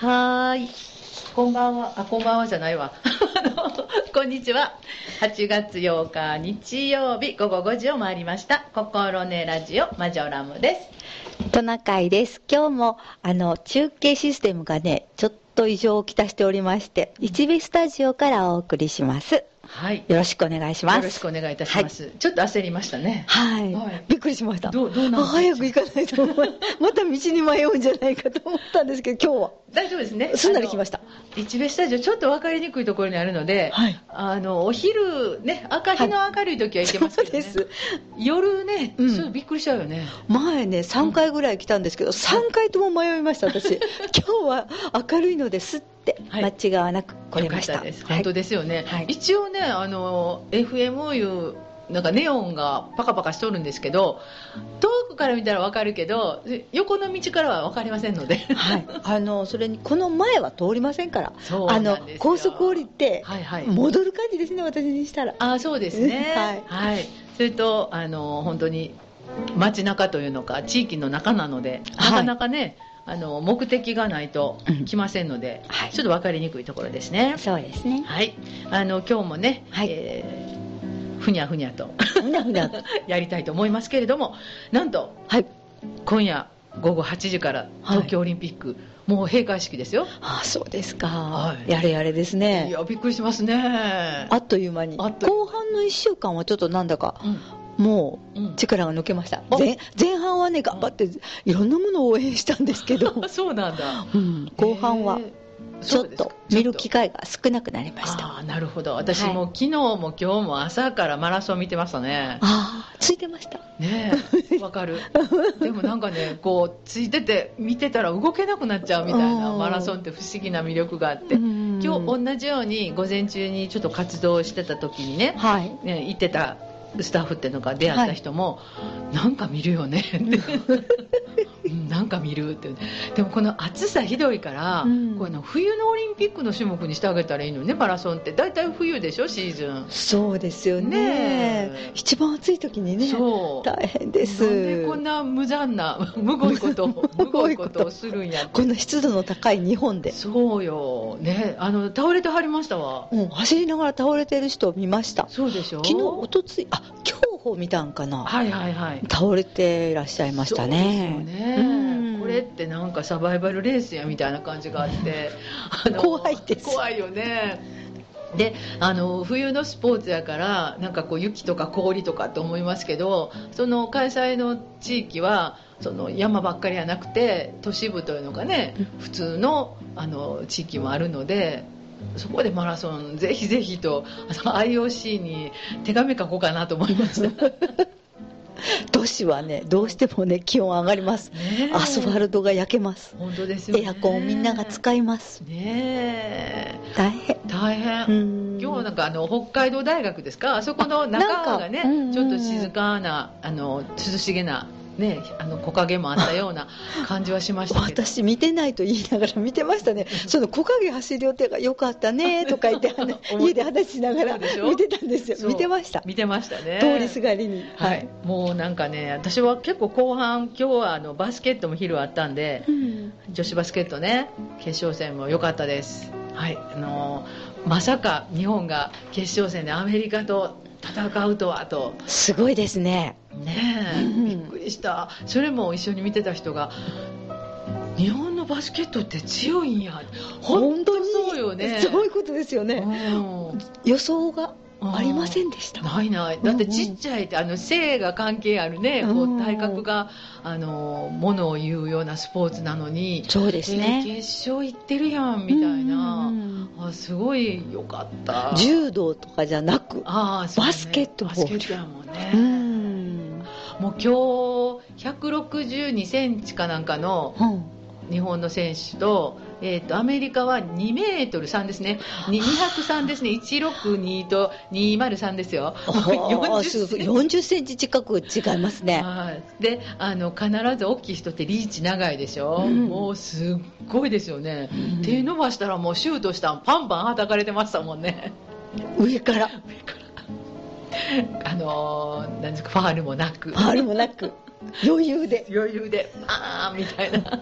はーい。こんばんは。あ、こんばんはじゃないわ。こんにちは。8月8日日曜日午後5時を回りました。心ねラジオマジョラムです。トナカイです。今日も、あの、中継システムがね、ちょっと異常をきたしておりまして、一部スタジオからお送りします。はい。よろしくお願いします。よろしくお願いいたします。ちょっと焦りましたね。はい。はいびっくりしました。どうどうなん早く行かないと また道に迷うんじゃないかと思ったんですけど、今日大丈夫ですね。すんなり来ました。一部スタジオちょっと分かりにくいところにあるので、はいあのお昼ね赤日の明るい時は行けますけどね。そうです夜ね、うんそうびっくりしちゃうよね。は、前ね、3回ぐらい来たんですけど、3回とも迷いました、私。今日は明るいのです間違わなく来れました。はい本当ですよね。はい一応ね、あの FM いうなんかネオンがパカパカしとるんですけど、遠くから見たらわかるけど、横の道からはわかりませんので。はい、あのそれにこの前は通りませんからそうあの高速降りて、はいはい。戻る感じですね私にしたらあそうですね。はいはい。それとあの本当に街中というのか地域の中なので、なかなかね。あの目的がないとうん。来ませんので、はい。ちょっと分かりにくいところですね。そうですね。はい、あの今日もね、はい。えーふにゃふにゃとふにゃふにゃ。やりたいと思いますけれども、なんとはい。今夜午後8時からはい。東京オリンピック、もう閉会式ですよ。あそうですか、はい。やれやれですいねやびっくりしますね。あっという間に。後半の1週間はちょっとなんだかうんもうんう力が抜けました。あ前前半はね頑張っていろんなものを応援したんですけど、そうなんだ。うん、後半はちょっと見る機会が少なくなりました。ああなるほど。私はい。も昨日も今日も朝からマラソン見てましたね。ああついてました。ねえ わかる。でもなんかねこうついてて見てたら動けなくなっちゃうみたいなうん。マラソンって不思議な魅力があって。今今日同じように午前中にちょっと活動してた時にねはい。ね行ってたスタッフっていうのが出会った人も、なんか見るよねって。う んなんか見るって。でもこの暑さひどいから、うん。この冬のオリンピックの種目にしてあげたらいいのねマラソンって。大体冬でしょシーズン。そうですよね。ねえ。一番暑い時にねそう。大変です。こんな無残な むごいこと をむごいことをするんやこんな湿度の高い日本で、そうよ。ねあの倒れてはりましたわ。うん、走りながら倒れてる人を見ました。そうでしょ。昨日おとついあ競歩見たんかな、はいはいはい。倒れていらっしゃいましたね。ね、うん。これってなんかサバイバルレースやみたいな感じがあって。怖いです。怖いよね。であの冬のスポーツやからなんかこう雪とか氷とかって思いますけどその開催の地域はその山ばっかりじゃなくて都市部というのがね普通のあの地域もあるのでそこでマラソンぜひぜひと IOC に手紙書こうかなと思いました。都市はねどうしてもね気温上がります。ねえ。アスファルトが焼けます。本当ですよね。エアコンをみんなが使います。ねえ。大変。大変、うん。今日なんかあの北海道大学ですか？あそこの中がねちょっと静かなあの涼しげなねあの木陰もあったような感じはしましたけど。私見てないと言いながら見てましたね。その木陰走る予定がよかったね とか言ってあの家で話しながら見てたんですよ。見てました。見てましたね。通りすがりに。はい、もうなんかね私は結構後半今日はあのバスケットも昼あったんでうん。女子バスケットね決勝戦も良かったです。はい。あのまさか日本が決勝戦でアメリカと戦うとはと。すごいですねねえ、うん。びっくりした。それも一緒に見てた人が日本のバスケットって強いんや。本当そうよね。そういうことですようねん。予想がありませんでした。ないない。だってちっちゃいってあの性が関係あるね。こうん。う体格があのものを言うようなスポーツなのにそうですえーね決勝行ってるやんみたいな。うん。あすごいよかった。柔道とかじゃなくあね。バスケットボール。バスケットやもんね、うんもう今日162センチかなんかのうん。日本の選手と,、えー、とアメリカは2メートル3ですね。に203ですね。162と203ですよ。あー40すごい。センチ40センチ近く違いますね。はい。であの必ず大きい人ってリーチ長いでしょ、うん。もうすっごいですよね、うん。手伸ばしたらもうシュートしたんパンパンはたかれてましたもんね。上からあのーなんですかファールもなく。ファールもなく。余裕で。余裕でああみたいな。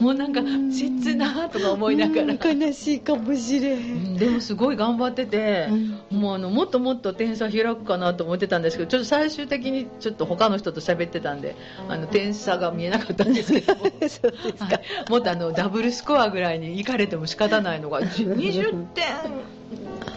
もうなんか切なとか思いながら。悲しいかもしれん。でもすごい頑張ってて、うん、もうあのもっともっと点差開くかなと思ってたんですけどちょっと最終的にちょっと他の人と喋ってたんであの点差が見えなかったんですけど。もっとあのダブルスコアぐらいに行かれても仕方ないのが 20点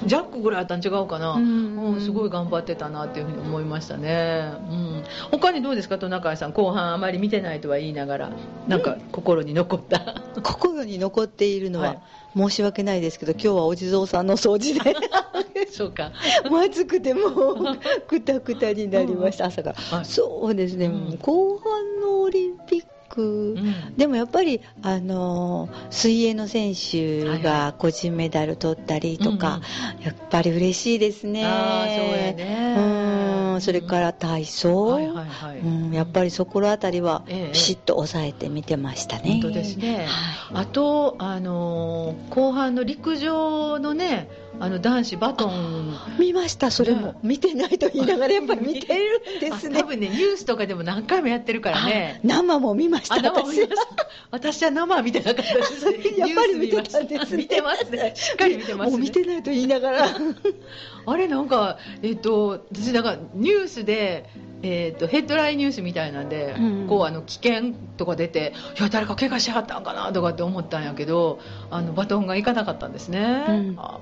ジャックぐらいあったん違うかな、うん、うん、すごい頑張ってたなっていうふうに思いましたね、うん、他にどうですかトナカイさん後半あまり見てないとは言いながら。なんか心に残った、うん、心に残っているのは、はい。申し訳ないですけど今日はお地蔵さんの掃除で。そうか。まずくてもうくたくたになりました、朝から、はい、そうですね、後半のオリンピックうん、でもやっぱり、あの水泳の選手が個人メダル取ったりとか、はいはい、やっぱり嬉しいですね。あそうやね。うん。それから体操、やっぱりそこら辺りはピシッと抑えて見てましたね。本当ですね、はい、あと、あの後半の陸上のねあの男子バトン。見ましたそれも、見てないと言いながらやっぱり見てるんですね。多分ねニュースとかでも何回もやってるからね。生も見ました私私は生は見てなかったです やっぱり見てたんです、ね、見てますね。しっかり見てます、ね、もう見てないと言いながらあれなんかえっ、ー、と私なんかニュースでえーと、ヘッドラインニュースみたいなんで、うん、こうあの危険とか出ていや誰か怪我しはったんかなとかって思ったんやけどあのバトンがいかなかったんですね、うん、あ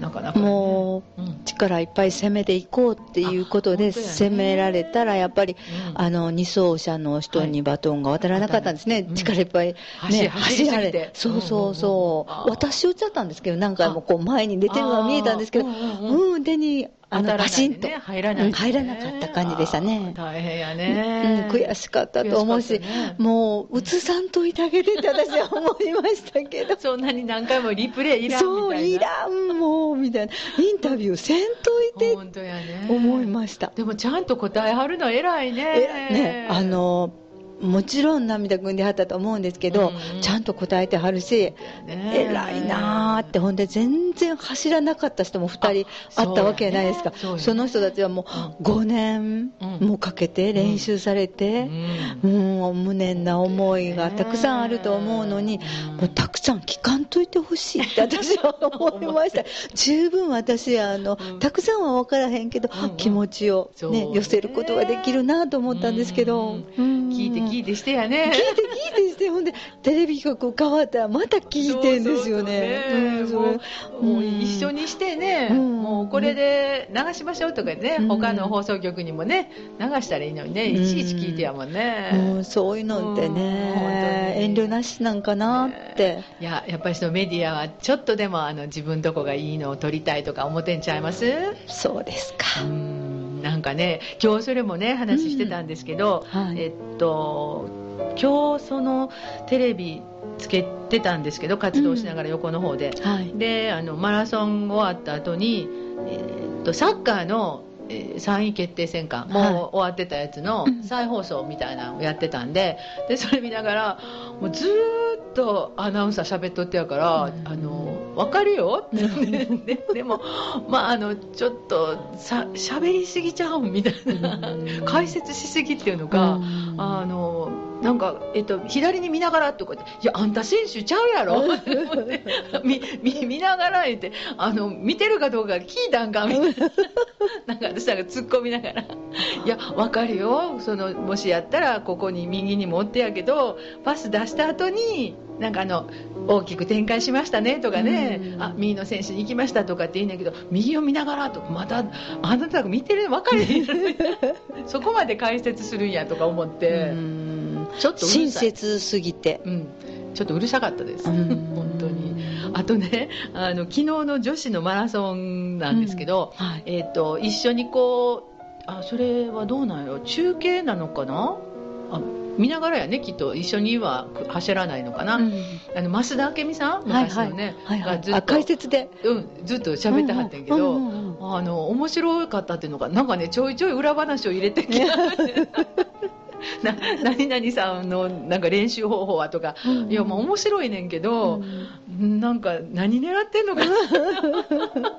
なかなか、ね、もう、うん、力いっぱい攻めていこうっていうことで、攻められたらやっぱり、あの2走者の人にバトンが渡らなかったんですね、はい、力いっぱい、ね、走られそうそうそう、私打っちゃったんですけど何回もこう前に出てるのが見えたんですけどうん手にあのパシンと。入らない、入らなかった感じでしたね。大変やね、うん、悔しかったと思うし、ね、もう映さんといてあげてって私は思いましたけど。そんなに何回もリプレイいらんそういらんもうみたいな。インタビューせんといて本当やね。思いました。でもちゃんと答えはるの偉いね。ねあのもちろん涙ぐんではったと思うんですけど、うん、ちゃんと答えてはるし、偉いなーって、ほんで全然走らなかった人も2人あったわけじゃないですか、そその人たちはもう5年もかけて練習されて、うん、もう無念な思いがたくさんあると思うのに、もうたくさん聞かんといてほしいって私は思いました。十分私あの、たくさんは分からへんけど、気持ちを、ね、寄せることができるなと思ったんですけど。聞いて聞いてしてやね。聞いて聞いてしてほんでテレビ局変わったらまた聞いてんですよね。もう一緒にしてね、うん、もうこれで流しましょうとかね、うん、他の放送局にもね流したらいいのにねいちいち聞いてやもんね、うん、そういうのってね、遠慮なしなんかなって、いややっぱりそのメディアはちょっとでもあの自分とこがいいのを撮りたいとか思ってんちゃいます？そうですかかね今日それもね話してたんですけど、はい、えっと今日そのテレビつけてたんですけど活動しながら横の方で、うん。はい、であのマラソン終わった後に、えー、っとサッカーのえー、3位決定戦かもう終わってたやつの再放送みたいなのをやってたんででそれ見ながらもうずっとアナウンサー喋っとってやから、うん、あの分かるよ。って、ね、でも、まあ、あのちょっとさ喋りすぎちゃうみたいな、うん、解説しすぎっていうのが、うん、あのなんか、えっと、左に見ながらとかって、いや、あんた選手ちゃうやろ 見見見ながら言って、あの、見てるかどうか聞いたんかみたいな。なんか私なんか突っ込みながら、いや、わかるよ。その、もしやったら、ここに右に持ってやけど、パス出した後に、なんかあの、大きく展開しましたねとかね、あ、右の選手に行きましたとかって言うんだけど、右を見ながらとか、また、あなたが見てる、わかる そこまで解説するんやとか思って。ちょっと親切すぎて、うん、ちょっとうるさかったです、本当に。あとね、あの昨日の女子のマラソンなんですけど、うんはい、えっ、ー、と一緒にこうあそれはどうなんよ中継なのかな？あ見ながらやねきっと。一緒には走らないのかな、うん、あの増田明美さん？昔のね、はいはい、ずっと。解説で、うん、ずっと喋ってはってんけど、あの面白かったっていうのがなんかねちょいちょい裏話を入れてきた な何々さんのなんか練習方法はとか、うん、いやまあ面白いねんけど、うん、なんか何狙ってんのかな？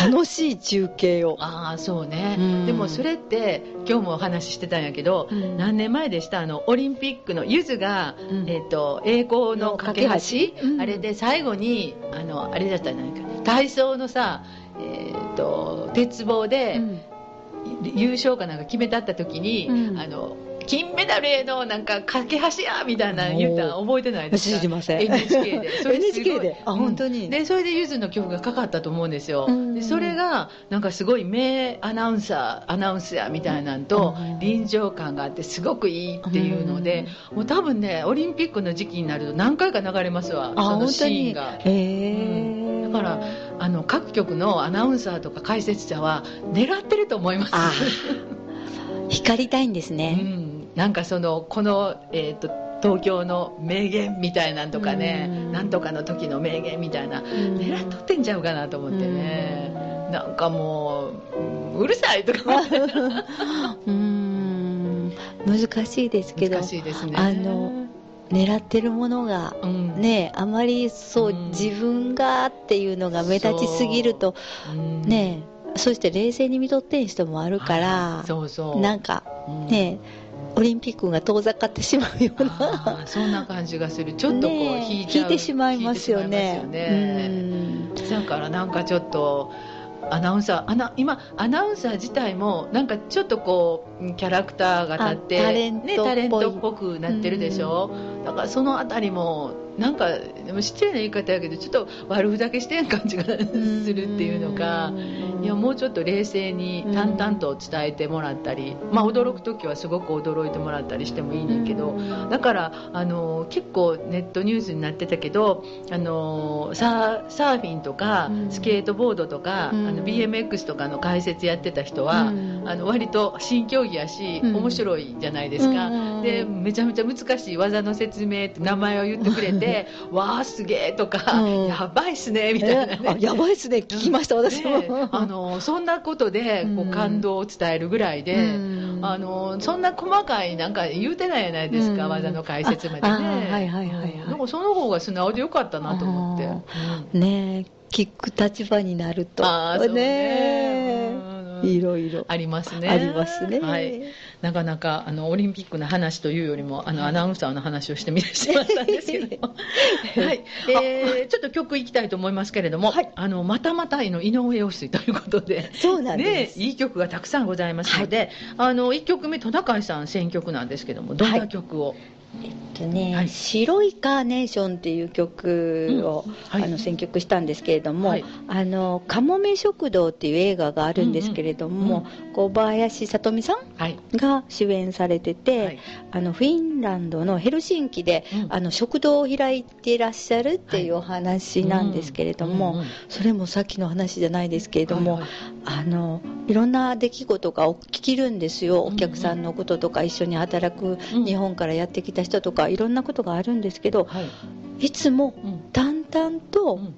楽しい中継を。ああそうね、うん。でもそれって今日もお話ししてたんやけど、うん。何年前でした？あのオリンピックのゆずが、うん。えっと栄光の架け橋？あれで最後にあのあれだったじゃないか体操のさ、えっと鉄棒で、うん優勝かなんか決めたった時に、うん。あの金メダルへのなんか架け橋やみたいなの言ったの覚えてないですか？知りません。NHK で。それ NHK で？あうん。本当に。でそれでゆずの曲がかかったと思うんですよ、うん。でそれがなんかすごい名アナウンサーアナウンスやみたいなんとうん。臨場感があってすごくいいっていうので、もう多分ねオリンピックの時期になると何回か流れますわ。あそのシーンが。へえだからあの各局のアナウンサーとか解説者は狙ってると思います。あ光りたいんですうね、ん、なんかそのこの、えー、と東京の名言みたいなんとかねうん。なんとかの時の名言みたいな狙っとってんちゃうかなと思ってね。なんかもううんうるさいとか。思ってうん。難しいですけど。難しいですね。あの狙ってるものがうん。ねあまりそう、うん。自分がっていうのが目立ちすぎるとうん。ねそして冷静に見とってん人もあるかはらいそうそう。なんかうん。ねオリンピックが遠ざかってしまうような。そんな感じがする。ちょっとこうね引いちゃう引いてしまいますよね。引いてしまいますよね。だからなんかちょっとアナウンサーアナ今アナウンサー自体もなんかちょっとこうキャラクターが立ってあタレントっぽい。ね、タレントっぽくなってるでしょ、だからそのあたりもなんかでも失礼な言い方やけどちょっと悪ふざけしてん感じがするっていうのかいやもうちょっと冷静に淡々と伝えてもらったり、まあ、驚く時はすごく驚いてもらったりしてもいいねんけど、だからあの結構ネットニュースになってたけどあのサーサーフィンとかうん。スケートボードとか、うん。あの BMX とかの解説やってた人は、うん。あの割と新競技やし、うん。面白いじゃないですか、うん。でめちゃめちゃ難しい技の説明って名前を言ってくれて「わあすげえ」とか、うん。やばいっすね」みたいなね。えあやばいっすね聞きました私も、ねあのそんなことでこううん感動を伝えるぐらいで、うん。あのそんな細かいなんか言うてないじゃないですか、うん。技の解説までね。はいはいはいはい。その方が素直でよかったなと思って、ねえ聞く立場になると。ああそうね。いろいろ。ありますね。ありますね、はい、なかなかあのオリンピックの話というよりもあのアナウンサーの話をしてみてしまったんですけども、はい。えーちょっと曲いきたいと思いますけれども、はい。あのまたまたの井上陽水ということで。そうなんねで、す、いい曲がたくさんございますので、あの1曲目トナカイさん選曲なんですけどもどんな曲を、えっとね、はい。白いカーネーションっていう曲を、はい。あの選曲したんですけれども、はい。あのかもめ食堂っていう映画があるんですけれども、小林さとみさんはい。が主演されてて、はい。あのフィンランドのヘルシンキで、うん。あの食堂を開いていらっしゃるっていうお話なんですけれども、うんうんそれもさっきの話じゃないですけれども、あのいろんな出来事が起きるんですよ、うん。お客さんのこととか一緒に働くうん。日本からやってきた人とかいろんなことがあるんですけどはい。いつもうん。淡々とうん。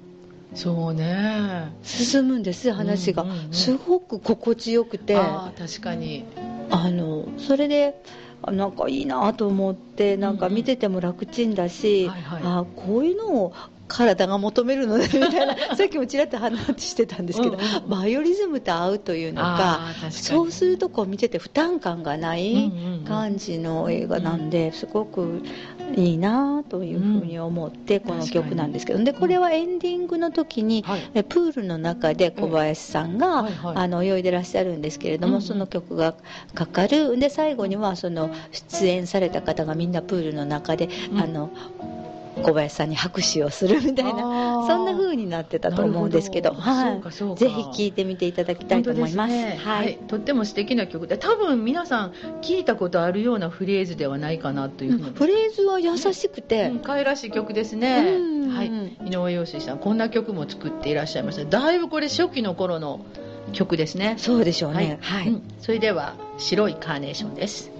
そうね。進むんです話が、うんうんうんすごく心地よくて。確かに。あのそれであなんかいいなと思ってなんか見てても楽ちんだし、はいはい。あこういうのを体が求めるのねみたいな さっきもちらっと話してたんですけど、うんうんうん。バイオリズムと合うというのかそうするとこう見てて負担感がないうんうんうん感じの映画なんで、すごくいいなというふうに思ってこの曲なんですけど、でこれはエンディングの時に、はい。えプールの中で小林さんが、はいはい。あの泳いでらっしゃるんですけれども、うんうん。その曲がかかる。で最後にはその出演された方がみんなプールの中で、うん。あの小林さんに拍手をするみたいなそんな風になってたと思うんですけど。はい。そうかそうか。ぜひ聴いてみていただきたいと思います。ね。ははい。い、とっても素敵な曲。で多分皆さん聞いたことあるようなフレーズではないかなというふうに、フレーズは優しくて、うん可愛らしい曲ですね、うん。はい、井上陽水さんこんな曲も作っていらっしゃいました。だいぶこれ初期の頃の曲ですね。そうでしょうね。はい。うん。それでは「白いカーネーション」です「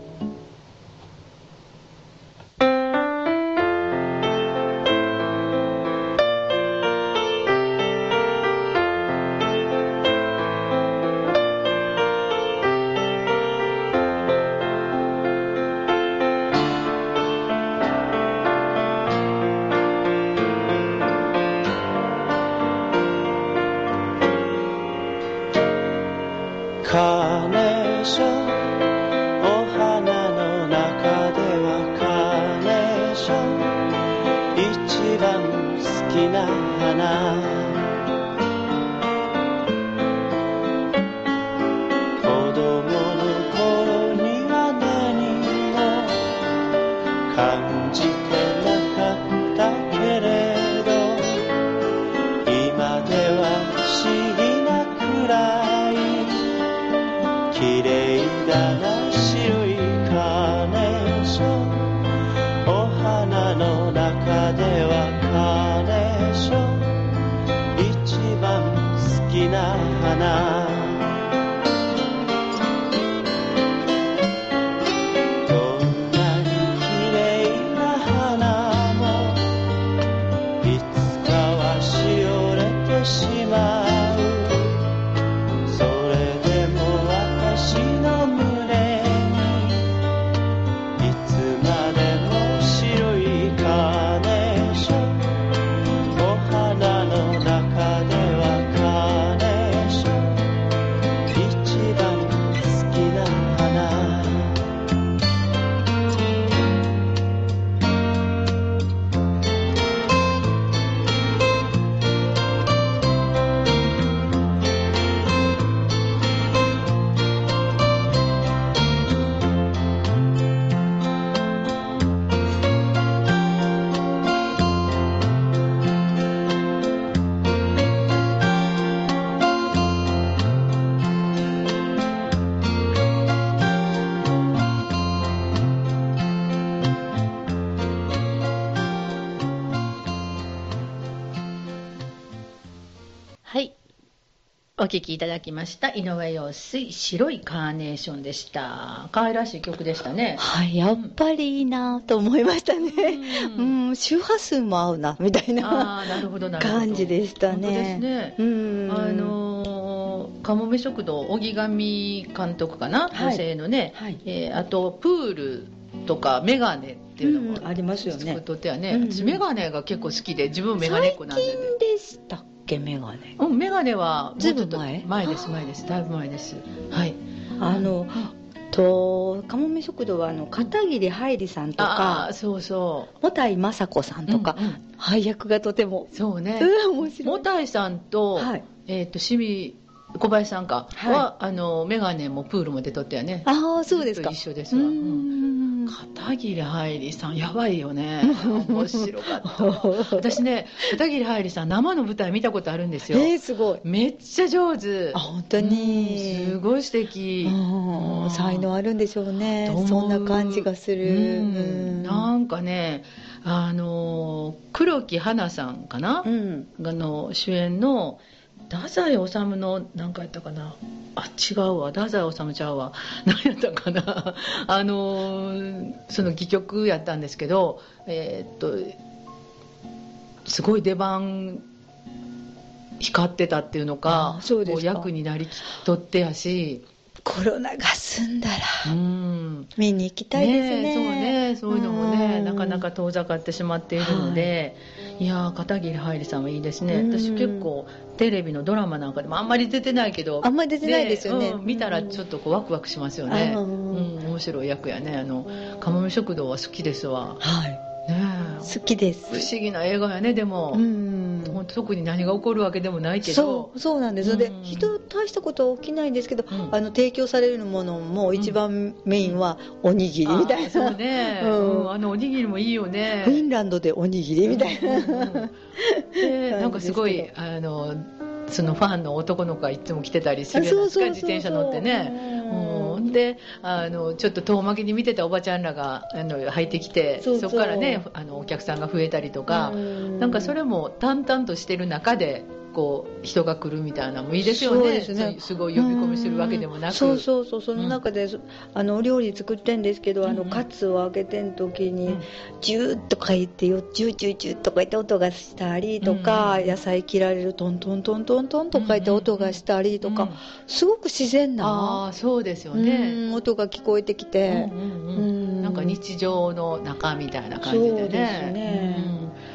麗だ聴きいただきました。井上陽水、白いカーネーションでした。可愛らしい曲でしたね。はい、やっぱりいいなと思いましたね。ううんん、周波数も合うな、みたいなああ、なるほど、なるほど。感じでしたね。ね。うん。あのー、かもめ食堂、荻上監督かな、はい女性のね、はいえーあと、プールとかメガネっていうのも、うんありますよねとってはね、うんうん私メガネが結構好きで、自分メガネっ子なんで、ね。最近でしたっけ、メガネ。うん、メガネは、ずいぶん前？前です、前です。だいぶ前です。はい。あの、と、かもめ食堂は、あの、片桐はいりさんとあかあ、、そうそもたいまさこさんう。とかうんうん、配役がとても、そうね。うん、面白い。もたいさんと、はい。えっ、と、清水小林さんか、はいは、あの、メガネもプールも出とったよね。ああ、そうですか。一緒ですうわ。うんん。片桐はいりさん、やばいよね。面白かった。私ね、片桐はいりさん、生の舞台見たことあるんですよ。えー、すごい。めっちゃ上手。あ、本当に。うんすごい素敵。才能あるんでしょうねそんな感じがする、うんうんなんかね、あの、黒木華さんかな、うんあの主演の太宰治の何かやったかな？あ違うわ。太宰治ちゃうわ。何やったかな？あのーその戯曲やったんですけどえーっとすごい出番光ってたっていうのかあそうです役になりきっとってやし。コロナが済んだらうん。見に行きたいですね。えそうね。そういうのもねうん。なかなか遠ざかってしまっているので、い、やー片桐はいりさんはいいですね。うん。私結構テレビのドラマなんかでもあんまり出てないけど。あんまり出てないですよね。うん見たらちょっとこうワクワクしますよね。ううんん、面白い役やね。あのかもめ食堂は好きですわ。はい。ね好きです。え不思議な映画やねでも、うん。特に何が起こるわけでもないけど。そうそうなんです、でうん。人大したことは起きないんですけど、うん。あの提供されるものも一番メインはおにぎりみたいな、そうね、うん。うんあのおにぎりもいいよね。フィンランドでおにぎりみたいな、うんでなんかすごいあのそのファンの男の子がいつも来てたりするじゃないですか自転車乗ってね。うん、であのちょっと遠巻きに見てたおばちゃんらがあの入ってきてそこからねあのお客さんが増えたりとか、なんかそれも淡々としてる中でこう人が来るみたいなのもいいですよね。すね。すごい呼び込みするわけでもなく。そうそうそう。その中で、あのお料理作ってんですけど、あのうんうん。カツを揚げてん時に、うん。ジューッとか言ってよジュージュージューとか言って音がしたりとか、うんうん野菜切られるトントントントントンとか言って音がしたりとか、うんすごく自然あなあ、そうですようね、ん音が聞こえてきて、うんうんうん。うん。なんか日常の中みたいな感じでね。そうですね。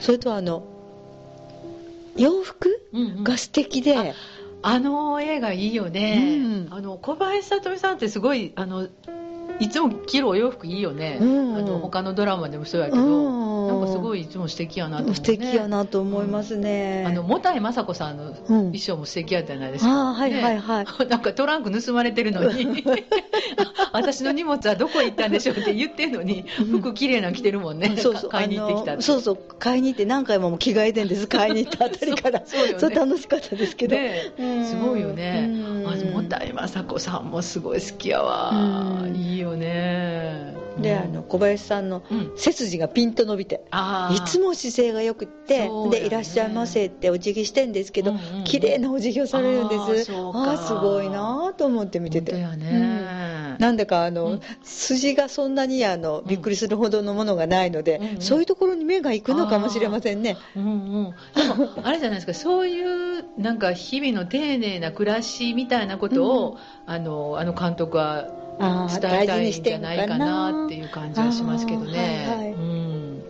それとあの洋服うんうん。うんが素敵で、ああの映画いいよね、うん。あの小林聡美さんってすごいあのいつも着るお洋服いいよね、うん。あの他のドラマでもそうやけうど、ん。なんかすごいいつも素敵やなと思う、ね、素敵やなと思いますね、うん、あのもたいまさこさんの衣装も素敵やったじゃないですか、うん、あはいはいはい、ね、なんかトランク盗まれてるのに。私の荷物はどこへ行ったんでしょうって言ってるのに服綺麗なの着てるもんね、そうそう。買いに行ってきたそうそう。買いに行って何回も着替えてんです。買いに行ったあたりから。そう、ね、楽しかったですけど、ね、すごいよね。もたいまさこさんもすごい好きやわ。いいよね。で、あの小林さんの背筋がピンと伸びて、いつも姿勢がよくって、で「いらっしゃいませ」ってお辞儀してんですけど、綺麗なお辞儀をされるんです。ああすごいなと思って見てて、なんだかあの、筋がそんなにあのびっくりするほどのものがないので、そういうところに目が行くのかもしれませんね、うんうん、でも あれじゃないですか。そういうなんか日々の丁寧な暮らしみたいなことを、あのあの監督は伝えたいんじゃないかなっていう感じはしますけどね。はいはい、うん。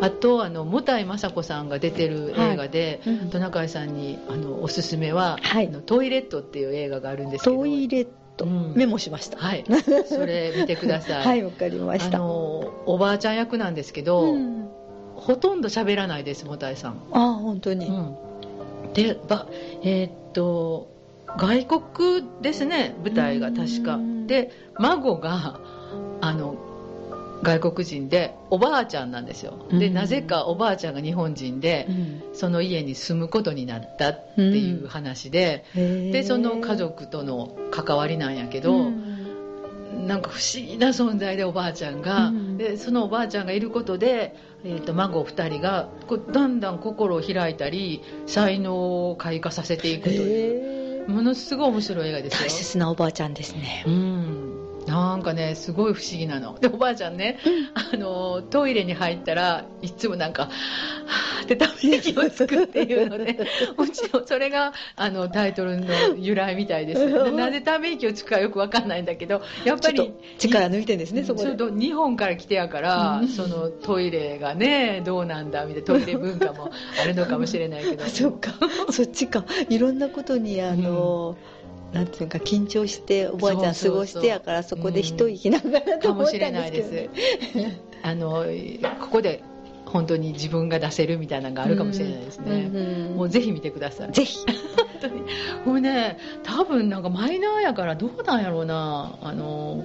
あとあのもたいまさこさんが出てる映画で、はい。うん、トナカイさんにあのおすすめは、はい、トイレットっていう映画があるんですけど。トイレット、うん、メモしました。はい。それ見てください。はいわかりました。あのおばあちゃん役なんですけど、うん、ほとんど喋らないですもたいさん。あ本当に、うん、でばえー、っと外国ですね舞台が確か。で孫があの外国人でおばあちゃんなんですよ。でなぜかおばあちゃんが日本人で、うん、その家に住むことになったっていう話で、うん、でその家族との関わりなんやけど、うん、なんか不思議な存在でおばあちゃんが、でそのおばあちゃんがいることで、えーと、孫2人がこうだんだん心を開いたり才能を開花させていくという。ものすごい面白い映画ですよ。大切なおばあちゃんですね。うんなんかねすごい不思議なの。でおばあちゃんね、うん、あのトイレに入ったらいつもなんか「はあ」ってため息をつくっていうので もちろんそれがあのタイトルの由来みたいです。なぜため息をつくかよく分かんないんだけどやっぱり力抜いてんですねそこで。と日本から来てやから、うん、そのトイレがねどうなんだみたいなトイレ文化もあるのかもしれないけど。そっか。そっちか。いろんなことにあの、うんなんていうか緊張しておばあちゃん過ごしてやからそこで一息ながらと思ったんですけど、ね、あのここで本当に自分が出せるみたいなのがあるかもしれないですね、うんうん、もうぜひ見てください。ぜひ。本当に。もうね多分なんかマイナーやからどうなんやろうな。あの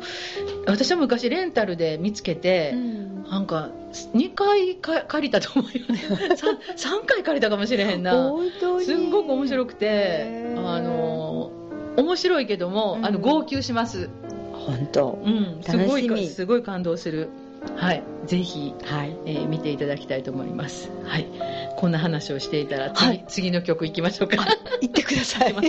私は昔レンタルで見つけて、うん、なんか2回か借りたと思うよね。3, 3回借りたかもしれへんな。すんごく面白くて。あの面白いけども、あの号泣します。本当、うん、すごいすごい感動するはい、ぜひ、はい。えー、見ていただきたいと思います。はい、こんな話をしていたら次はい、次の曲いきましょうか。行ってください。は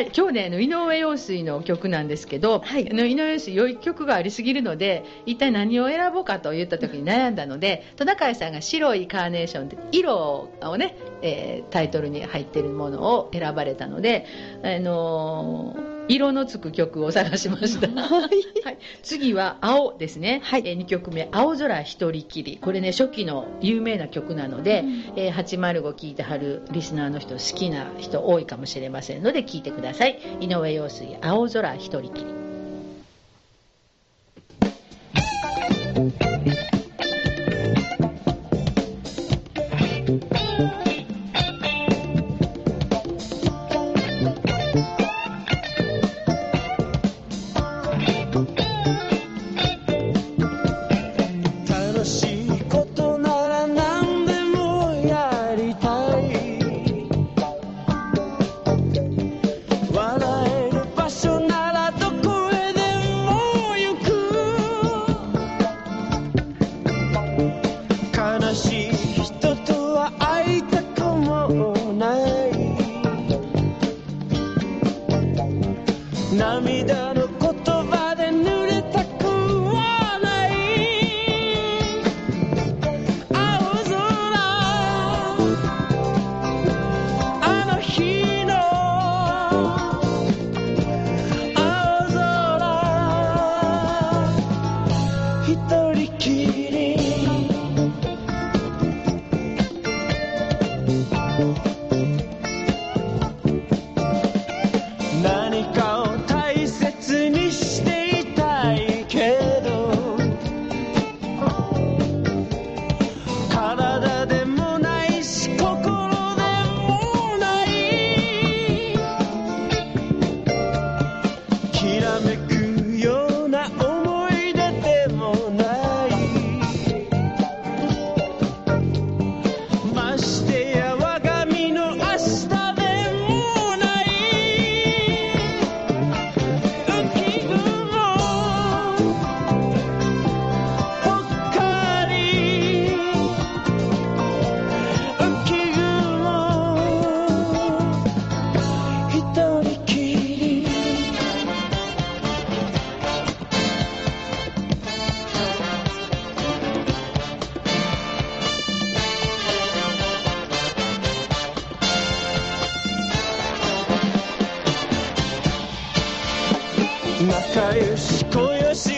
い、今日ね、の井上陽水の曲なんですけど、はい、の井上陽水良い曲がありすぎるので、一体何を選ぼうかと言った時に悩んだので、トナカイさんが白いカーネーションで色をね、えー、タイトルに入っているものを選ばれたので、あのー色のつく曲を探しました、はい、次は青ですね、はい、えー、2曲目「青空一人きり」これね初期の有名な曲なので、うん、えー、805聴いてはるリスナーの人好きな人多いかもしれませんので聴いてください。井上陽水「青空一人きり」仲良し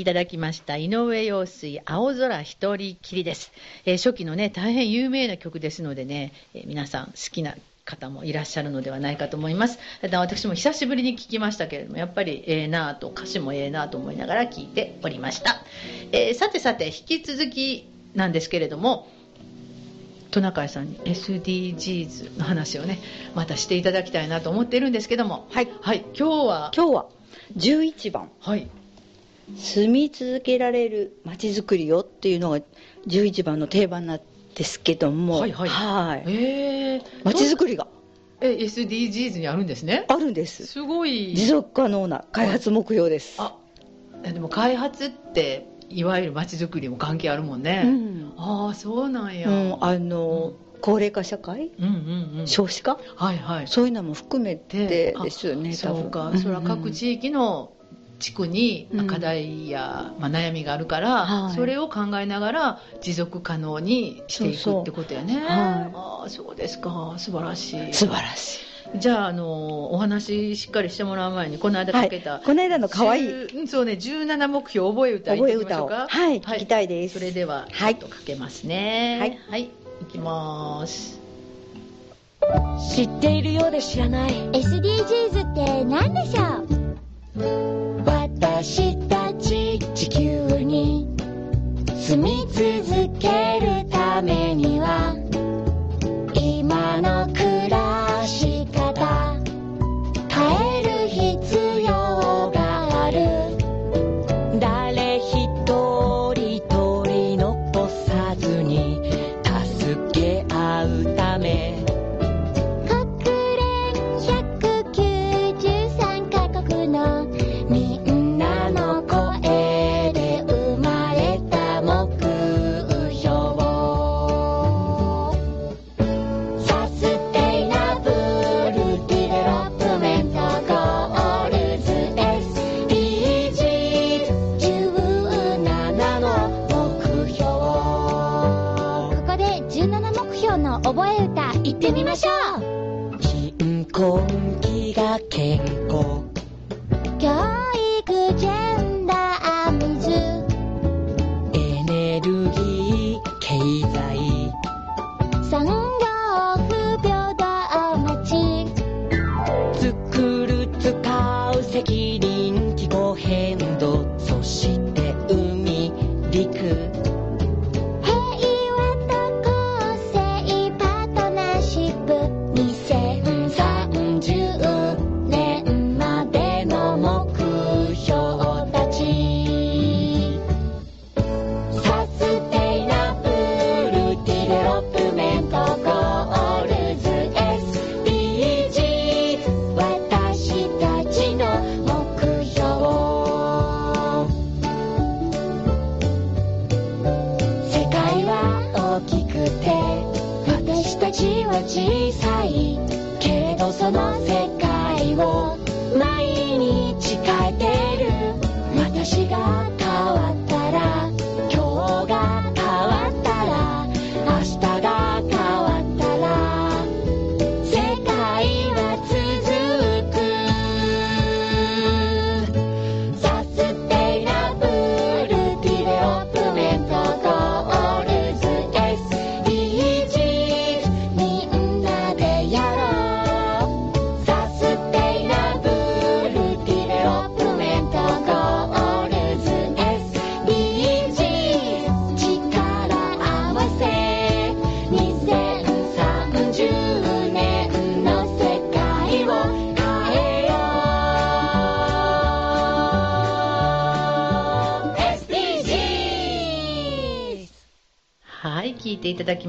きいただきました井上陽水青空一人きりです、えー初期のね大変有名な曲ですのでね、えー皆さん好きな方もいらっしゃるのではないかと思います。ただ私も久しぶりに聞きましたけれどもやっぱりええなぁと歌詞もええなぁと思いながら聞いておりました、えーさてさて引き続きなんですけれどもトナカイさんに SDGs の話をねまたしていただきたいなと思っているんですけども。はい。はい今日は？今日は11番。はい住み続けられるまちづくりをっていうのが11番の定番なんですけども。はいはい。はい。えー、まちづくりが。え SDGs にあるんですね。あるんです。すごい。持続可能な開発目標です。あえでも開発っていわゆる街づくりも関係あるもんね、うん、ああそうなんや、うん、あの、高齢化社会？うんうんうん。少子化？はいはい。そういうのも含めてですよねそうか、それは各地域の地区にうん。課題や、まあ、悩みがあるから、はい。それを考えながら持続可能にしていそうそう。くってことやね。はい。ああそうですか。素晴らしい。素晴らしい。じゃあ、あのお話しっかりしてもらう前にこの間かけた、はいこの間の可愛い。10うんそうね17目標覚え歌覚え言ってみましょ歌を。うかはい。聞きたいです。それでははい。ちょっとかけますね。はい。はい、いきます。知っているようで知らない。SDGs って何でしょう？私たち地球に住み続けるためには今のくらし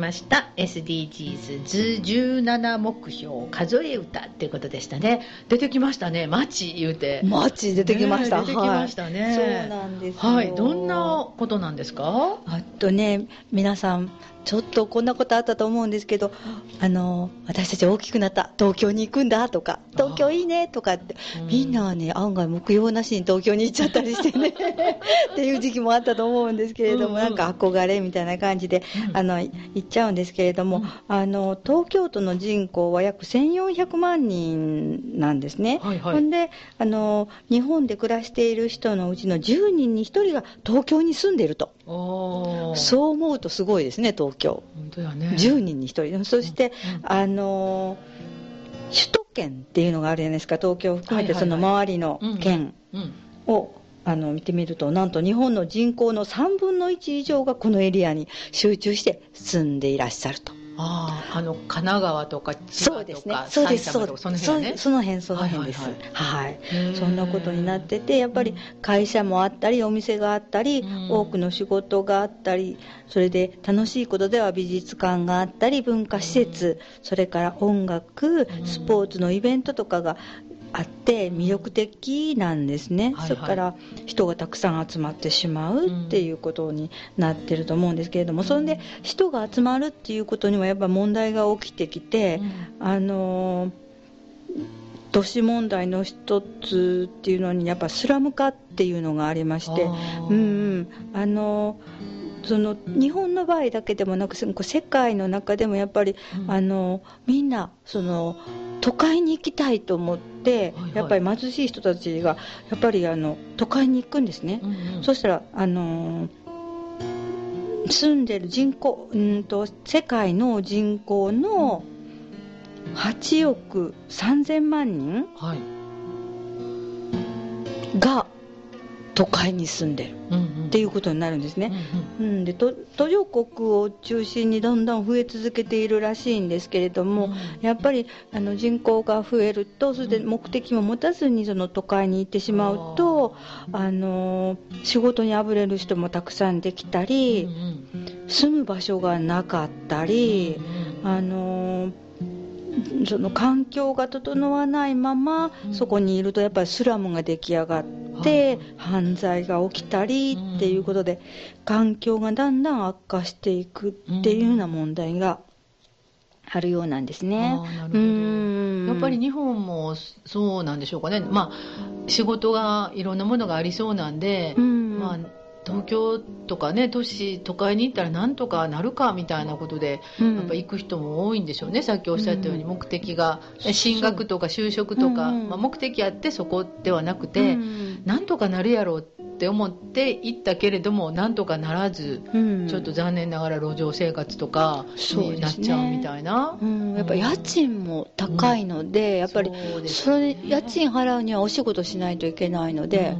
ました。SDGs 図17目標数え歌っていうことでしたね。出てきましたね。街言うて。マッチ出てきました、ね出てきましたねはいそうなんですよはい、どんなことなんですか？あとね皆さんちょっとこんなことあったと思うんですけどあの私たち大きくなった東京に行くんだとか東京いいねとかってうん。みんなはね案外目標なしに東京に行っちゃったりしてね っていう時期もあったと思うんですけれども、うんうんなんか憧れみたいな感じで、うん。あのい行っちゃうんですけれども、うん。あの東京都の人口は約1400万人なんですね。はいはい。ほんであの日本で暮らしている人のうちの10人に1人が東京に住んでいると。そう思うとすごいですね、東京。本当やね。10人に1人。そして、うんあのー首都圏っていうのがあるじゃないですか、東京を含めてその周りの県うん。を、あの見てみると、なんと日本の人口の3分の1以上がこのエリアに集中して住んでいらっしゃると。ああ、あの、神奈川とか千葉とそうですね。か、そうです、そう埼玉とか。その辺ね。その辺、その辺です。ははいい。はい。はいそんなことになってて、やっぱり会社もあったり、お店があったり、うん。多くの仕事があったり、それで楽しいことでは美術館があったり、文化施設、それから音楽う、ん。スポーツのイベントとかがあって魅力的なんですね、はいはい。それから人がたくさん集まってしまうっていうことになってると思うんですけれども、それで人が集まるっていうことにはやっぱ問題が起きてきて、あのー都市問題の一つっていうのにやっぱスラム化っていうのがありまして、うんうん、あのその日本の場合だけでもなく世界の中でもやっぱり、うん。あのみんなその都会に行きたいと思って、はいはいやっぱり貧しい人たちがやっぱりあの都会に行くんですね。うんうんそしたらあの住んでる人口うんと世界の人口の8億3000万人はい。が都会に住んでる。っていうことになるんですね。うんうん、でと途上国を中心にどんどん増え続けているらしいんですけれども、うん。やっぱりあの人口が増えるとそれで目的も持たずにその都会に行ってしまうと、あの仕事にあぶれる人もたくさんできたうんり、うん。住む場所がなかったり、うん。あのその環境が整わないまま、うん。そこにいるとやっぱりスラムが出来上がって、犯罪が起きたりっていうことで、環境がだんだん悪化していくっていうような問題があるようなんですね。うん。やっぱり日本もそうなんでしょうかね、まあ、仕事がいろんなものがありそうなんで、うん。まあ、東京とかね都市都会に行ったらなんとかなるかみたいなことで、うん。やっぱ行く人も多いんでしょうねさっきおっしゃったようにうん。目的が、え進学とか就職とか、うんうん。まあ、目的あってそこではなくうて、ん。なんとかなるやろうって思って行ったけれどもなんとかならず、うん。ちょっと残念ながら路上生活とかになっちゃうみたいな。うん。やっぱ家賃も高いので、やっぱりそれ家賃払うにはお仕事しないといけないので、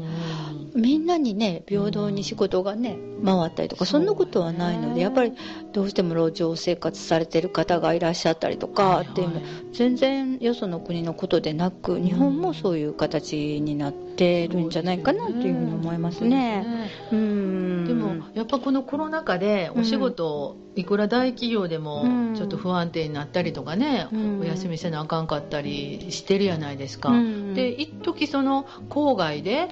みんなにね平等に仕事がね回ったりとかそんなことはないのでやっぱりどうしても路上生活されてる方がいらっしゃったりとかっていうの全然よその国のことでなく日本もそういう形になってるんじゃないかなというふうに思いますね。うん。でもやっぱこのコロナ禍でお仕事、いくら大企業でもうん。ちょっと不安定になったりとかね、うん。お休みせなあかんかったりしてるやないですか、うん。で一時その郊外で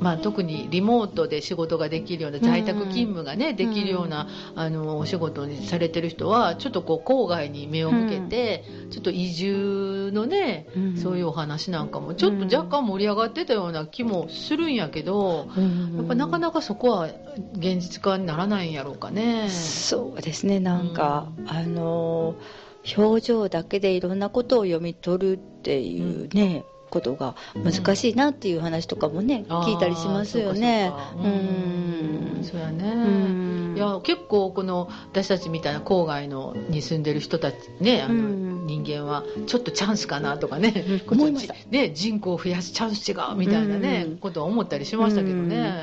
まあ、特にリモートで仕事ができるような在宅勤務がね、できるようなあのお仕事にされてる人はちょっとこう郊外に目を向けて、ちょっと移住のね、うん。そういうお話なんかもちょっと若干盛り上がってたような気もするんやけど、やっぱなかなかそこは現実化にならないんやろうかね。そうですねなんか、あの表情だけでいろんなことを読み取るっていうね、ことが難しいなっていう話とかもね、あー聞いたりしますよね。そうん。うん。そうやね、うん。いや結構この私たちみたいな郊外のに住んでる人たちねあの、うん。人間はちょっとチャンスかなとかね、うん。ね人口を増やすチャンス違うみたいなね、うん。ことは思ったりしましたけどね、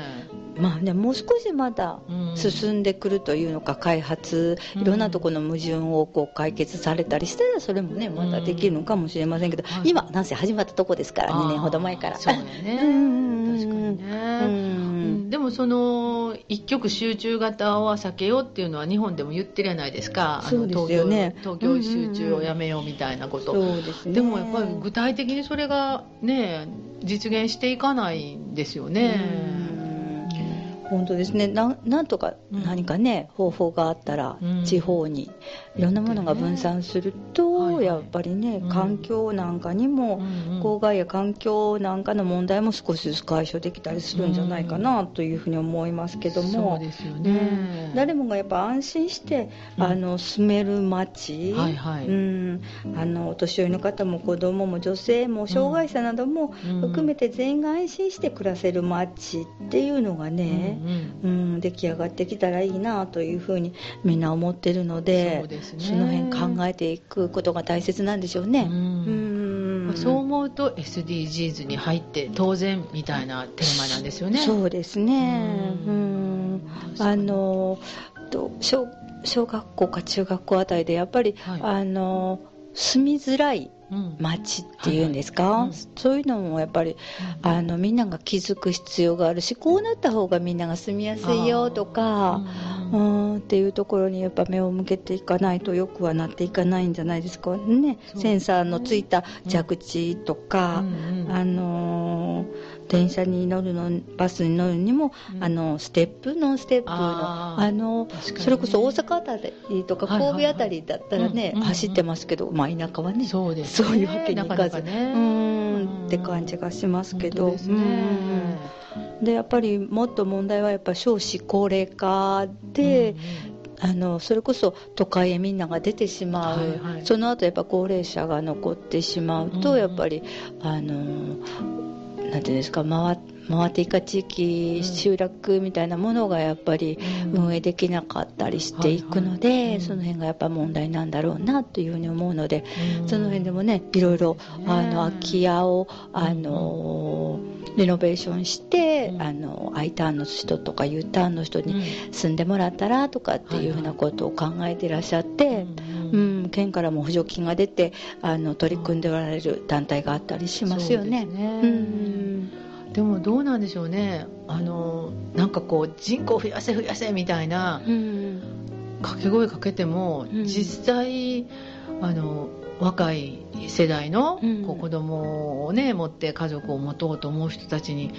まあねもう少しまだうん。進んでくるというのか開発うん。いろんなところの矛盾をこう解決されたりしたらそれもねまだできるのかもしれませんけど、はい。今なんせ始まったとこですから2年ほど前から。そうやね。うん。確かにうね、ん。でもその一極集中型は避けようっていうのは日本でも言ってるじゃないですか。あのそうですよね。東京東京集中をやめようみたいなこと、そうですね。でもやっぱり具体的にそれがね実現していかないんですよね。うん本当ですね。ななんとかうん。何かね、方法があったら、うん。地方にいろんなものが分散すると、やっぱりね、うん。環境なんかにも、公害や環境なんかの問題も少しずつ解消できたりするんじゃないかなというふうに思いますけども、ね。誰もがやっぱ安心して、うん。あの住める街、うん、あのお年寄りの方も子供も女性も障害者などもうん。含めて全員が安心して暮らせる街っていうのがね、うんうん。うん、出来上がってきたらいいなというふうにみんな思ってるのでそうですね。その辺考えていくことが大切なんでしょうね。うん。うん。そう思うと SDGs に入って当然みたいなテーマなんですよね。そうですね。ううん。ん、あのと小小学校か中学校あたりでやっぱり、はい。あの住みづらいうん街っていうんですか、そういうのもやっぱりあのみんなが気づく必要があるしこうなった方がみんなが住みやすいよとか。ううんんっていうところにやっぱ目を向けていかないとよくはなっていかないんじゃないですかね。センサーのついた蛇口とか、あのー電車に乗るのバスに乗るにも、うん。あのステップノンステップのあのね。それこそ大阪あたりとか神戸あたりだったらね、うんうんうん走ってますけど、まあ、田舎はねそうですね。そういうわけにいかず。ね。うーんって感じがしますけど。うんでやっぱりもっと問題はやっぱ少子高齢化で、あのそれこそ都会へみんなが出てしまう、はいはい。その後やっぱ高齢者が残ってしまうと、うん。やっぱりあのなんていうんですか回回っていか地域、うん集落みたいなものがやっぱりうん。運営できなかったりしていくので、その辺がやっぱ問題なんだろうなというふうに思うので、うん。その辺でもねいろいろねあの空き家をあのリノベーションして、うん。あの I ターンの人とか U ターンの人にうん。住んでもらったらとかっていうふうなことを考えていらっしゃって、うん県からも補助金が出てあの取り組んでおられる団体があったりしますよね。そうね。うんでもどうなんでしょうね。あのなんかこう人口増やせ増やせみたいなうん掛け声かけても、うん。実際あの若い世代のうん。こう子供をね持って家族を持とうと思う人たちに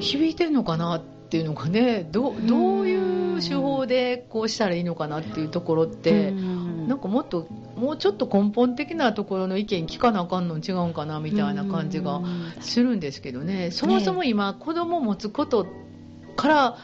響いてるのかなっていうのがねどうどういう手法でこうしたらいいのかなっていうところって、うん。なんかもっともうちょっと根本的なところの意見聞かなあかんの違うんかなみたいな感じがうん。するんですけどね。そもそも今子供を持つことから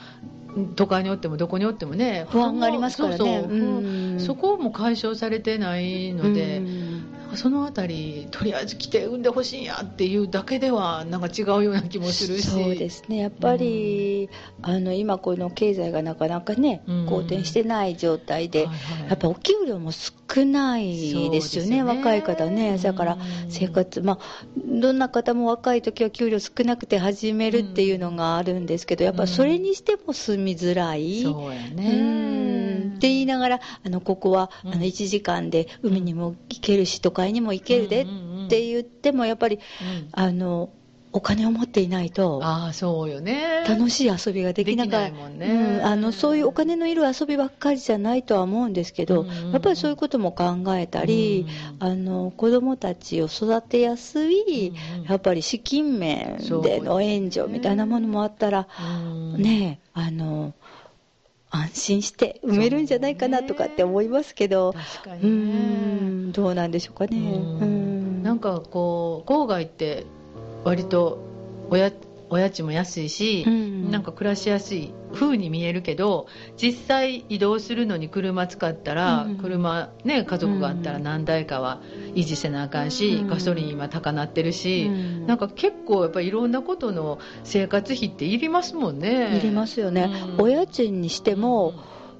都会におってもどこにおってもね不安がありますからね。そこも解消されてないので、うんそのあたりとりあえず来て産んでほしいんやっていうだけではなんか違うような気もするし。そうですね。やっぱり、あの今この経済がなかなかね、うん好転してない状態で、はいはい。やっぱお給料も少ないですよねね。若い方ね。だからうん生活まあどんな方も若い時は給料少なくて始めるっていうのがあるんですけどやっぱそれにしても住みづらい、そうやうん。ねって言いながらあのここはうん。あの1時間で海にも行けるし都会にも行けるでうんうんうん。って言ってもやっぱりうん。あのお金を持っていないと、ああそうよね。楽しい遊びができなかできないもんね。うんあのそういうお金のいる遊びばっかりじゃないとは思うんですけど、うんうんうん。やっぱりそういうことも考えたり、あの子どもたちを育てやすい、うんうん。やっぱり資金面での援助みたいなものもあったら、うん。ねえあの安心して産めるんじゃないかなとかって思いますけど、う確かにねん。どうなんでしょうかね。うん。うん。なんかこう郊外って割とおやお家賃も安いし、うん。なんか暮らしやすい風に見えるけど実際移動するのに車使ったら、うん。車ね家族があったら何台かは維持せなあかんし、うん。ガソリン今高なってるし、うん。なんか結構やっぱりいろんなことの生活費っていりますもんね。いりますよね、うん。お家賃にしても、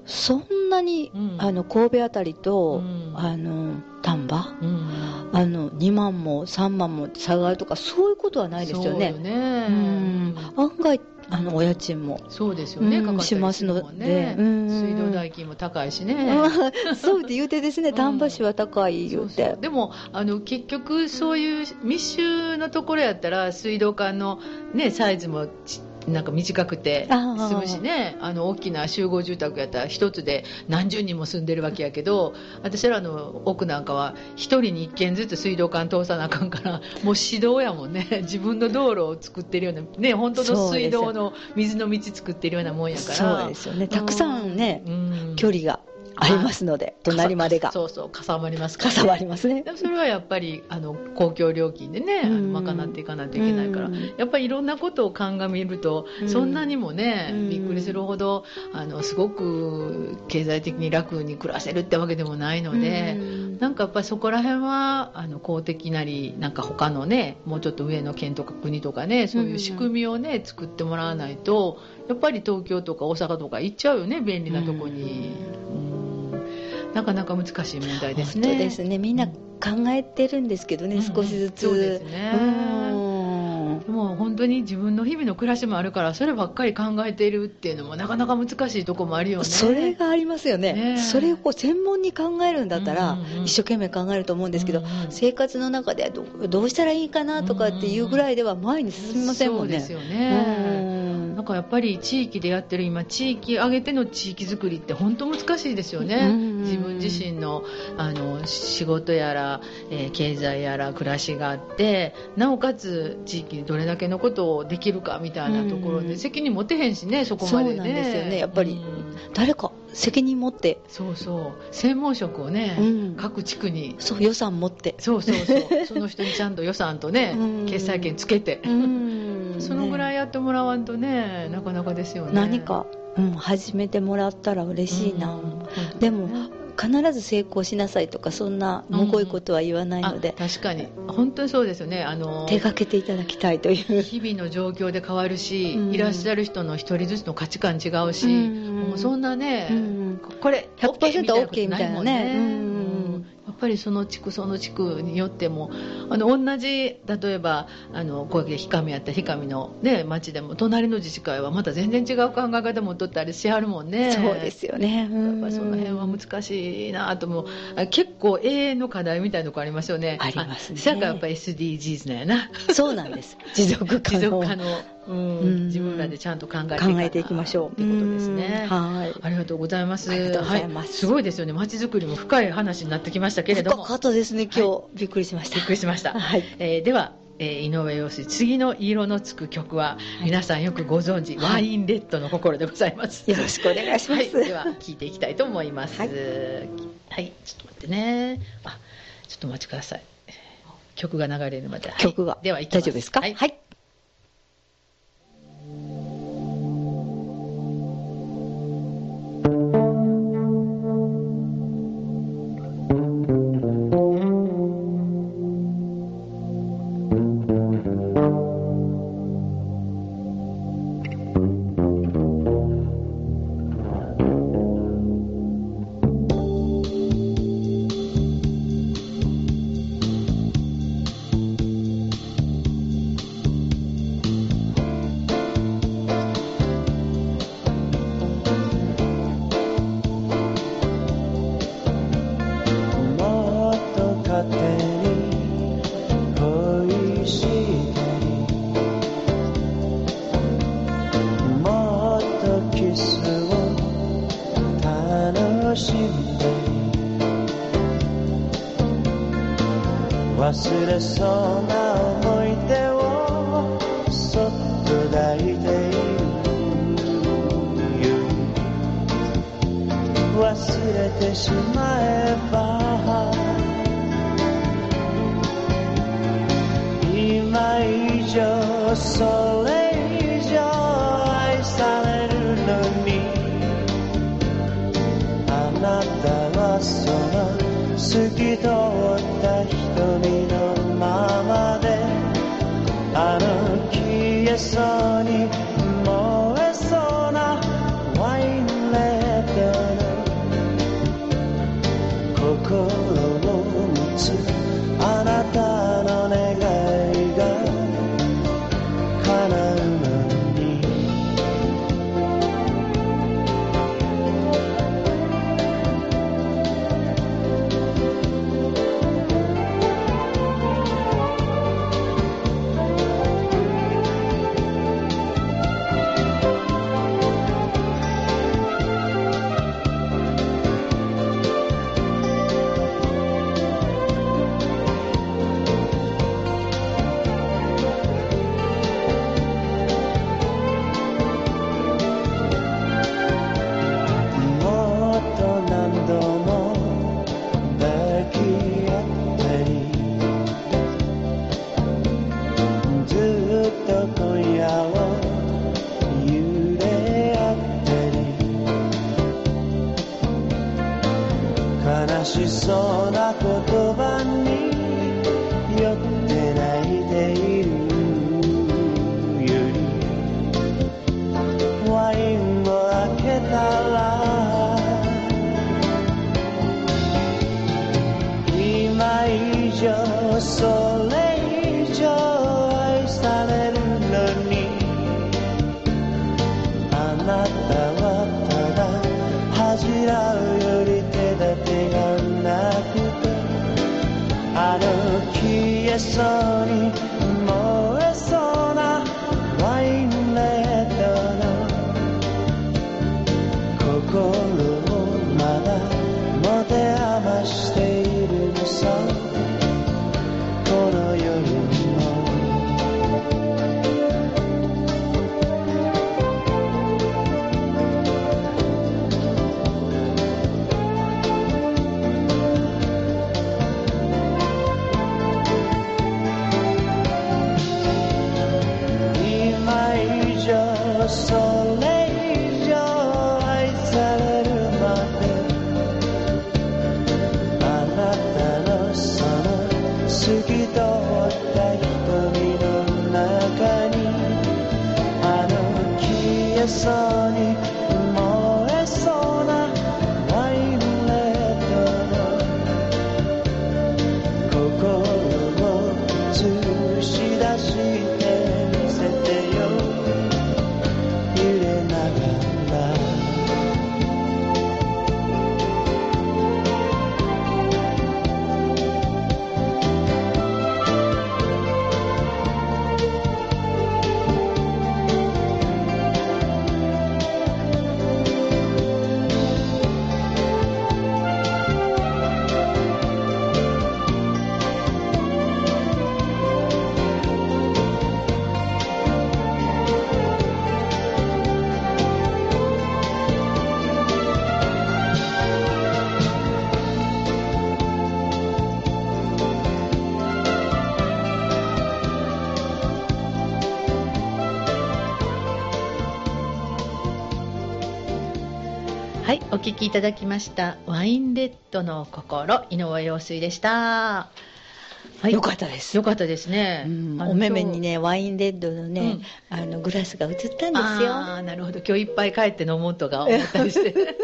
そんなに、うん。あの神戸あたりと、うん。あの丹波？うん。あの2万も3万も差があるとかそういうことはないですよね。そうよね。うん。案外あのお家賃も、そうですよね、うん。かかしますのね。でうん。水道代金も高いしね、そうって言うてですね。丹波市は高い言うて、でもあの結局そういう密集のところやったら水道管の、ね、サイズもちなんか短くて済むしね。あの大きな集合住宅やったら一つで何十人も住んでるわけやけど私らの奥なんかは一人に一軒ずつ水道管通さなあかんからもう指導やもんね。自分の道路を作ってるようなね本当の水道の水の道作ってるようなもんやから。そうですよね。たくさんね、うん。距離がありますので隣までが。そうそうかさばりますから。かさばりますね。でもそれはやっぱりあの公共料金でね、賄っていかないといけないから、うん。やっぱりいろんなことを鑑みると、うん。そんなにもね、うん。びっくりするほどあのすごく経済的に楽に暮らせるってわけでもないので。うん。なんかやっぱりそこら辺はあの公的なりなんか他のねもうちょっと上の県とか国とかねそういう仕組みをね作ってもらわないとやっぱり東京とか大阪とか行っちゃうよね便利なとこに、うんなかなか難しい問題ですね。本当ですね。みんな考えてるんですけどね、うん少しずつ、そうですね。うん。もう本当に自分の日々の暮らしもあるからそればっかり考えているっていうのもなかなか難しいとこもあるよね。それがありますよね。ねそれをこう専門に考えるんだったら、うんうんうん一生懸命考えると思うんですけど、うんうん生活の中でどうどうしたらいいかなとかっていうぐらいでは前に進みませんもんね。そうですよね。うんなんかやっぱり地域でやってる今地域挙げての地域づくりって本当難しいですよね、うん自分自身のあの仕事やら、えー経済やら暮らしがあってなおかつ地域にどれだけのことをできるかみたいなところで、うん。責任持てへんしねそこまでね。そうなんですよね。やっぱりうん。誰か責任持って、そうそう。専門職をね、うん。各地区に。そう予算持って、そうそうそう。その人にちゃんと予算とね、うん。決済権つけて、そのぐらいねやってもらわんとねなかなかですよね。何か、うん、始めてもらったら嬉しいな、うん。でも必ず成功しなさいとかそんなむごいことは言わないので、あ確かに。本当にそうですよね。あの手がけていただきたいという。日々の状況で変わるし、うん。いらっしゃる人の一人ずつの価値観違うし、うん。もうそんなね、うん。これ100% OK みたいなねもんうん。やっぱりその地区その地区によってもあの同じ例えばあのこうやって氷上やったら氷上の、ね、町でも隣の自治会はまた全然違う考え方もとったりしはるもんね。そうですよね。やっぱりその辺は難しいなと思うあ結構永遠の課題みたいなとこありますよねありますねあそやからやっぱり SDGs なんやなそうなんです。持続可能。持続可能、うんうん自分らでちゃんと考えて考なえていきましょう。ってことですねうんはい。ありがとうございます。ありがとうございますはすごいですよね。街づくりも深い話になってきましたけれども。深かったですね、今日。びっくりしました。びっくりしました。はい。えーでは、えー井上陽水次の色のつく曲は、皆さんよくご存知、はいワインレッドの心でございます。よろしくお願いします。はい、では聞いていきたいと思います。ははいい、ちょっと待ってね。あ、ちょっとお待ちください。曲が流れるまで。はい曲が。では大丈夫ですか？はい。それ以上愛されるのに。あなたはその透き通った瞳のままで。あの消えそうそうな言葉に酔って泣いているよりワインを開けたら今以上そう消はい、お聞きいただきました。ワインレッドの心、井上陽水でした。はい、よかったですよかったですね。うんお目目にねワインレッドのね、あのグラスが映ったんですよああ、なるほど。今日いっぱい帰って飲もうとか思ったりして。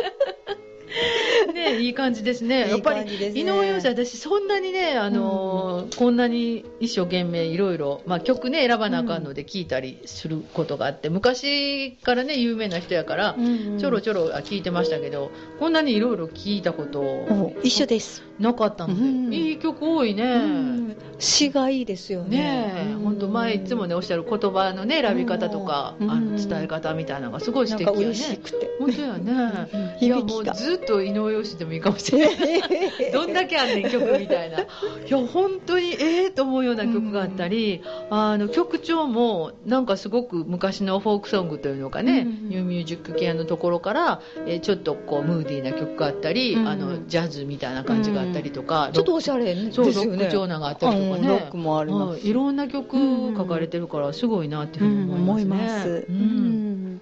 ね、いい感じですね。やっぱり、ね井上陽水、私、そんなにね、あのーこんなに一生懸命いろいろ、まあ曲ね、選ばなあかんので聞いたりすることがあって、昔からね、有名な人やから、ちょろちょろ聞いてましたけど、こんなにいろいろ聞いたことお一緒です、なかったので、うんいい曲多いね。うん。詩がいいですよね。ねえ、本当前いつもねおっしゃる言葉のね選び方とか、うん。あの伝え方みたいなのがすごい素敵やね。嬉しくて。本当やね。うん。いやもうずっと井上応用してもいいかもしれないどんだけあんねん曲みたいな。いや本当にええー、と思うような曲があったり、うん、あの曲調もなんかすごく昔のフォークソングというのかね、うん、ニューミュージック系のところから、えー、ちょっとこうムーディーな曲があったり、うん、あのジャズみたいな感じがあったりとか、ちょっとおしゃれですよね。そうロック調ながあったりとかね、ロックもあります、いろんな曲書かれてるからすごいなっていうふうに思いますね。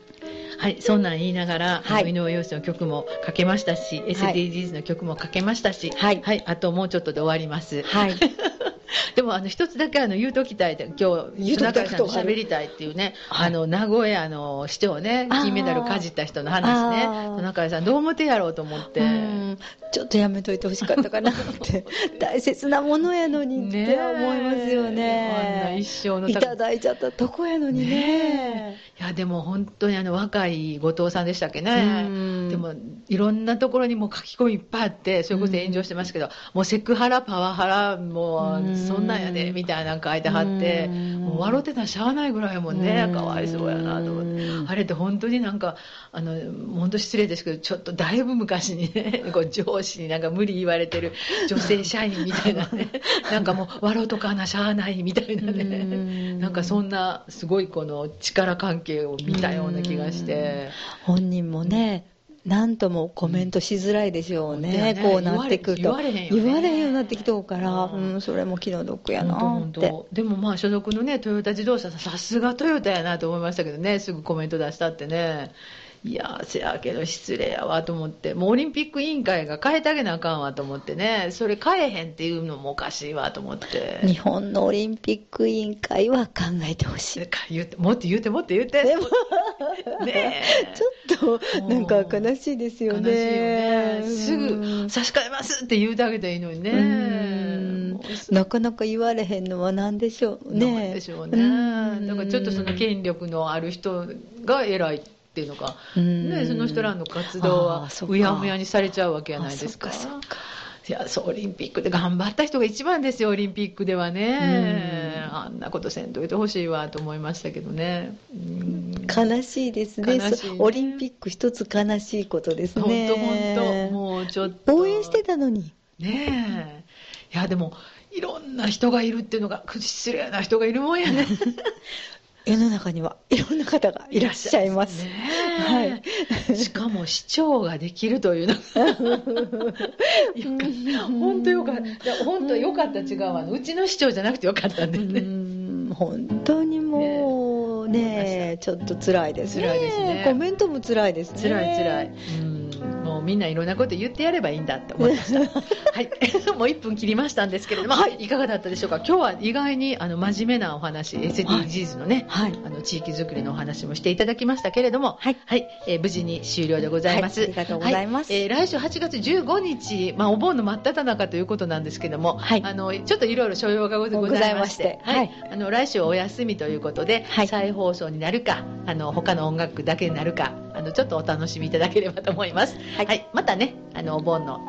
はい、そんなん言いながら、はい、井上陽水の曲もかけましたし、SDGs の曲もかけましたし、はい、はい、あともうちょっとで終わります。はい。でもあの一つだけあの言うときたい今日中さんと喋りたいっていうね、はい、あの名古屋の市長ね金メダルかじった人の話ね。中井さんどう思ってやろうと思って？ちょっとやめといてほしかったかなって。大切なものやのにって思いますよね。あんな一生のいただいちゃったとこやのにね。いやでも本当にあの若い後藤さんでしたっけね。でもいろんなところにも書き込みいっぱいあってそれこそ炎上してますけどもうセクハラパワハラもうそんなんやでみたいなの書いてはってもう笑ってたらしゃあないぐらいもんね。かわいそうやなと思って。あれって本当になんかあの本当失礼ですけどちょっとだいぶ昔にね こう上司になんか無理言われてる女性社員みたいなね なんかもう笑うとかなしゃあないみたいなねなんかそんなすごいこの力関係を見たような気がして。本人もね、何ともコメントしづらいでしょうね、うん、こうなってくると。言われへん、ね、言われへんようになってきとうから、うん、それも気の毒やなって。でもまあ所属のねトヨタ自動車さすがトヨタやなと思いましたけどねすぐコメント出したってねいやせやけど失礼やわと思って。もうオリンピック委員会が変えてあげなあかんわと思ってね。それ変えへんっていうのもおかしいわと思って。日本のオリンピック委員会は考えてほしい。言ってもっと言ってもっと言って。でも ねちょっとなんか悲しいですよね。ね。すぐ差し替えますって言うてあげたらいいのにね。なかなか言われへんのは何でしょうね。なん。でしょうね。だからちょっとその権力のある人が偉いっていうのが、ね、その人らの活動はうやむやにされちゃうわけじゃないですか。いやそうオリンピックで頑張った人が一番ですよオリンピックではね、あんなことせんといてほしいわと思いましたけどね、悲しいですね、ね、オリンピック一つ悲しいことですね。本当本当もうちょっと。応援してたのに。ねえ。いやでもいろんな人がいるっていうのが失礼な人がいるもんやね 世の中にはいろんな方がいらっしゃいます。はい。しかも市長ができるというのが本当よかった。本当よかった違うわ。うちの市長じゃなくてよかったんですね。本当にもうね、ねちょっと辛いですね。辛いですね。コメントも辛いですね。辛い辛い。うんみんないろんなこと言ってやればいいんだって思いました。はい。もう1分切りましたんですけれども、はい、いかがだったでしょうか？今日は意外にあの真面目なお話、SDGs のね、はい、あの地域づくりのお話もしていただきましたけれども、はい。はい、えー、無事に終了でございます。はい、ありがとうございます。はい、えー、来週8月15日、まあお盆の真っ只中ということなんですけども、はい。あの、ちょっといろいろ所要がございまして、はい。あの、来週お休みということで、はい、再放送になるか、あの、他の音楽だけになるか、あの、ちょっとお楽しみいただければと思います。はい。はい、またね、あのお盆の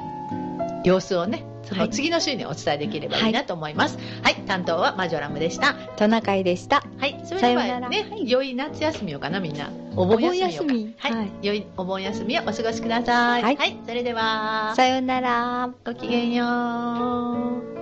様子をねその次の週にお伝えできればいいなと思います。はい、はい、担当はマジョラムでした。トナカイでした。はい、それではね、はい、良い夏休みをかなみんな。お盆休みはい、はい、良いお盆休みをお過ごしください。はい、はい、それでは。さようなら。ごきげんよう。